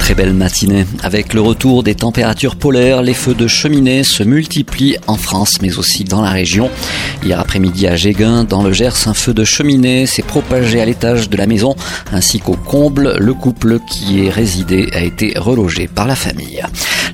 Très belle matinée. Avec le retour des températures polaires, les feux de cheminée se multiplient en France, mais aussi dans la région. Hier après-midi à Géguin, dans le Gers, un feu de cheminée s'est propagé à l'étage de la maison, ainsi qu'au comble. Le couple qui est résidé a été relogé par la famille.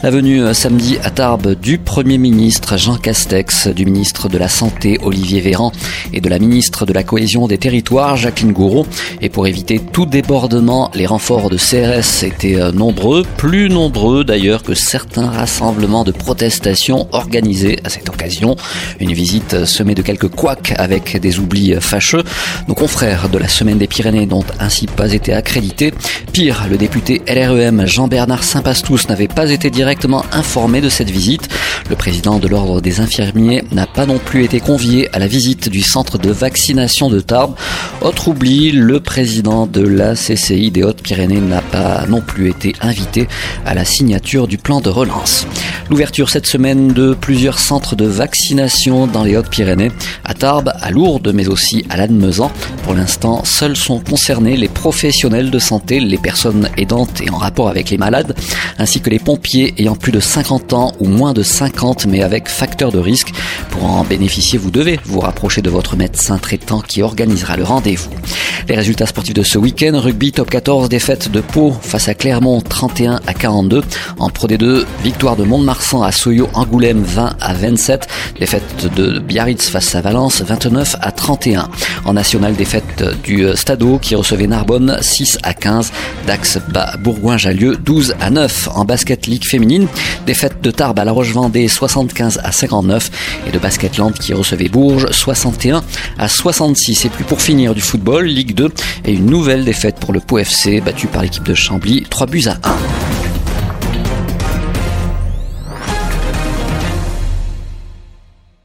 La venue euh, samedi à Tarbes du Premier ministre Jean Castex, du ministre de la Santé Olivier Véran et de la ministre de la Cohésion des Territoires Jacqueline Gouraud. Et pour éviter tout débordement, les renforts de CRS étaient euh, nombreux, plus nombreux d'ailleurs que certains rassemblements de protestation organisés à cette occasion. Une visite euh, semée de quelques couacs avec des oublis fâcheux. Nos confrères de la Semaine des Pyrénées n'ont ainsi pas été accrédités. Pire, le député LREM Jean-Bernard Saint-Pastous n'avait pas été directement directement informé de cette visite. Le président de l'Ordre des infirmiers n'a pas non plus été convié à la visite du centre de vaccination de Tarbes. Autre oubli, le président de la CCI des Hautes-Pyrénées n'a pas non plus été invité à la signature du plan de relance. L'ouverture cette semaine de plusieurs centres de vaccination dans les Hautes-Pyrénées, à Tarbes, à Lourdes, mais aussi à Lannemezan. Pour l'instant, seuls sont concernés les professionnels de santé, les personnes aidantes et en rapport avec les malades, ainsi que les pompiers ayant plus de 50 ans ou moins de 50 mais avec facteur de risque. Pour en bénéficier, vous devez vous rapprocher de votre médecin traitant qui organisera le rendez-vous. Les résultats sportifs de ce week-end, rugby top 14, défaite de Pau face à Clermont 31 à 42. En Pro D2, victoire de Mont-de-Marsan à Soyo Angoulême 20 à 27. Défaite de Biarritz face à Valence 29 à 31. En national, défaite du Stadeau qui recevait Narbonne 6 à 15. Dax Bourgoin-Jallieu 12 à 9. En basket Ligue féminine, défaite de Tarbes à La Roche-Vendée 75 à 59 et de Basketland qui recevait Bourges 61 à 66. Et puis pour finir du football, Ligue 2 et une nouvelle défaite pour le Pau FC battu par l'équipe de Chambly 3 buts à 1.